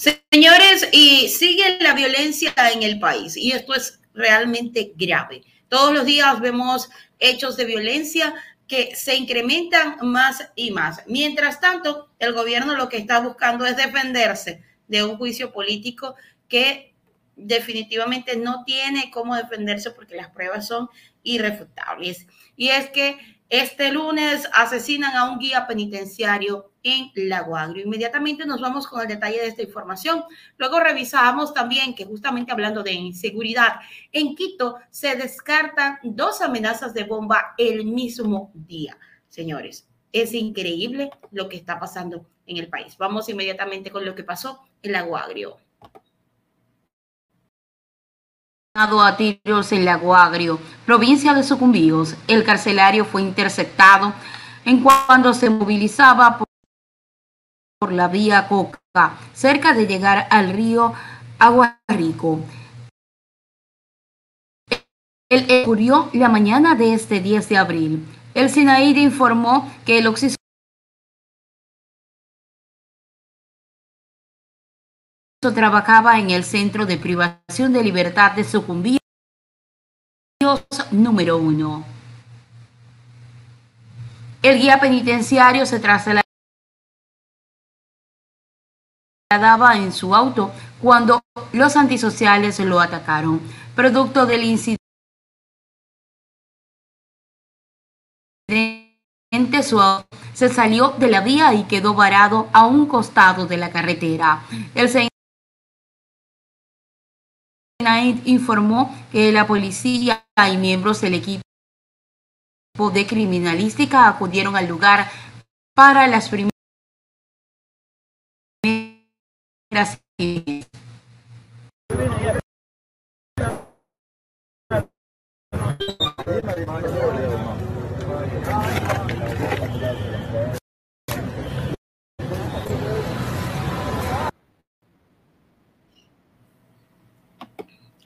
Señores, y sigue la violencia en el país y esto es realmente grave. Todos los días vemos hechos de violencia que se incrementan más y más. Mientras tanto, el gobierno lo que está buscando es defenderse de un juicio político que definitivamente no tiene cómo defenderse porque las pruebas son irrefutables. Y es que este lunes asesinan a un guía penitenciario en Lago Agrio. Inmediatamente nos vamos con el detalle de esta información. Luego revisamos también que justamente hablando de inseguridad, en Quito se descartan dos amenazas de bomba el mismo día. Señores, es increíble lo que está pasando en el país. Vamos inmediatamente con lo que pasó en Lago Agrio a tiros en Lago Agrio, provincia de Sucumbíos. El carcelario fue interceptado en cuando se movilizaba por, la vía Coca, cerca de llegar al río Aguarico. El ocurrió la mañana de este 10 de abril. El Sinaíde informó que el oxígeno trabajaba en el Centro de Privación de Libertad de Sucumbíos número uno. El guía penitenciario se trasladaba en su auto cuando los antisociales lo atacaron. Producto del incidente, se salió de la vía y quedó varado a un costado de la carretera. El informó que la policía y miembros del equipo de criminalística acudieron al lugar para las primeras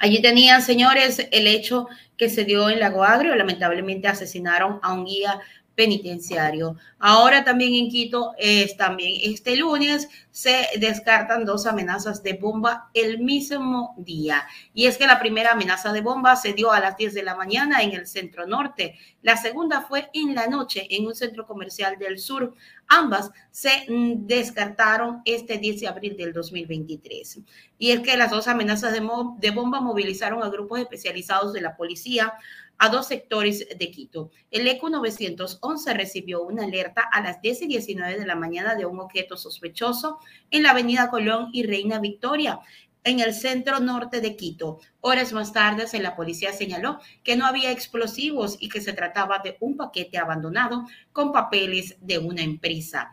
Allí tenían, señores, el hecho que se dio en Lago Agrio. Lamentablemente asesinaron a un guía penitenciario. Ahora también en Quito, es también este lunes, se descartan dos amenazas de bomba el mismo día. Y es que la primera amenaza de bomba se dio a las 10 de la mañana en el centro norte. La segunda fue en la noche en un centro comercial del sur. Ambas se mm, descartaron este 10 de abril del 2023. Y es que las dos amenazas de, de bomba movilizaron a grupos especializados de la policía a dos sectores de Quito. El ECO 911 recibió una alerta a las 10 y 19 de la mañana de un objeto sospechoso en la avenida Colón y Reina Victoria en el centro norte de Quito. Horas más tarde, la policía señaló que no había explosivos y que se trataba de un paquete abandonado con papeles de una empresa.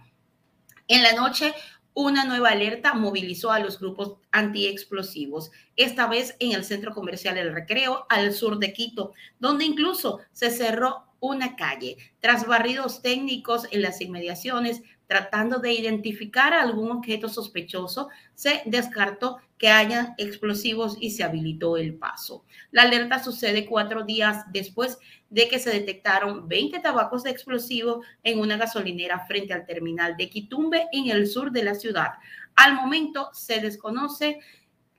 En la noche, una nueva alerta movilizó a los grupos antiexplosivos, esta vez en el centro comercial El Recreo, al sur de Quito, donde incluso se cerró una calle. Tras barridos técnicos en las inmediaciones, tratando de identificar algún objeto sospechoso, se descartó que haya explosivos y se habilitó el paso. La alerta sucede cuatro días después de que se detectaron 20 tabacos de explosivos en una gasolinera frente al terminal de Quitumbe en el sur de la ciudad. Al momento se desconoce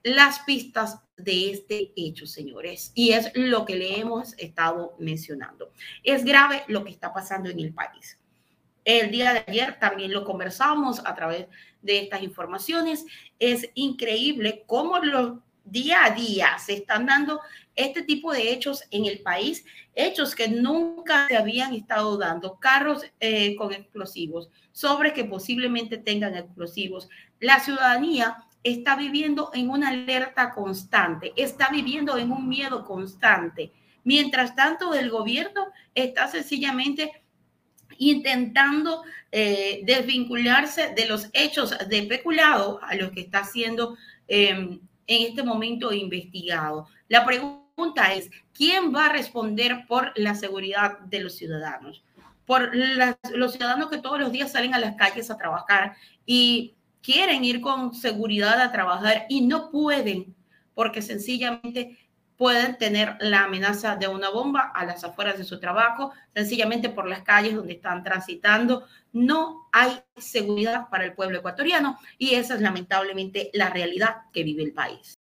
las pistas de este hecho, señores, y es lo que le hemos estado mencionando. Es grave lo que está pasando en el país. El día de ayer también lo conversamos a través de estas informaciones. Es increíble cómo los día a día se están dando este tipo de hechos en el país, hechos que nunca se habían estado dando, carros eh, con explosivos, sobre que posiblemente tengan explosivos. La ciudadanía está viviendo en una alerta constante, está viviendo en un miedo constante. Mientras tanto, el gobierno está sencillamente intentando eh, desvincularse de los hechos de peculado a los que está siendo em, en este momento investigado. La pregunta es, ¿quién va a responder por la seguridad de los ciudadanos? Por los ciudadanos que todos los días salen a las calles a trabajar y quieren ir con seguridad a trabajar y no pueden porque sencillamente pueden tener la amenaza de una bomba a las afueras de su trabajo, sencillamente por las calles donde están transitando. No hay seguridad para el pueblo ecuatoriano y esa es lamentablemente la realidad que vive el país.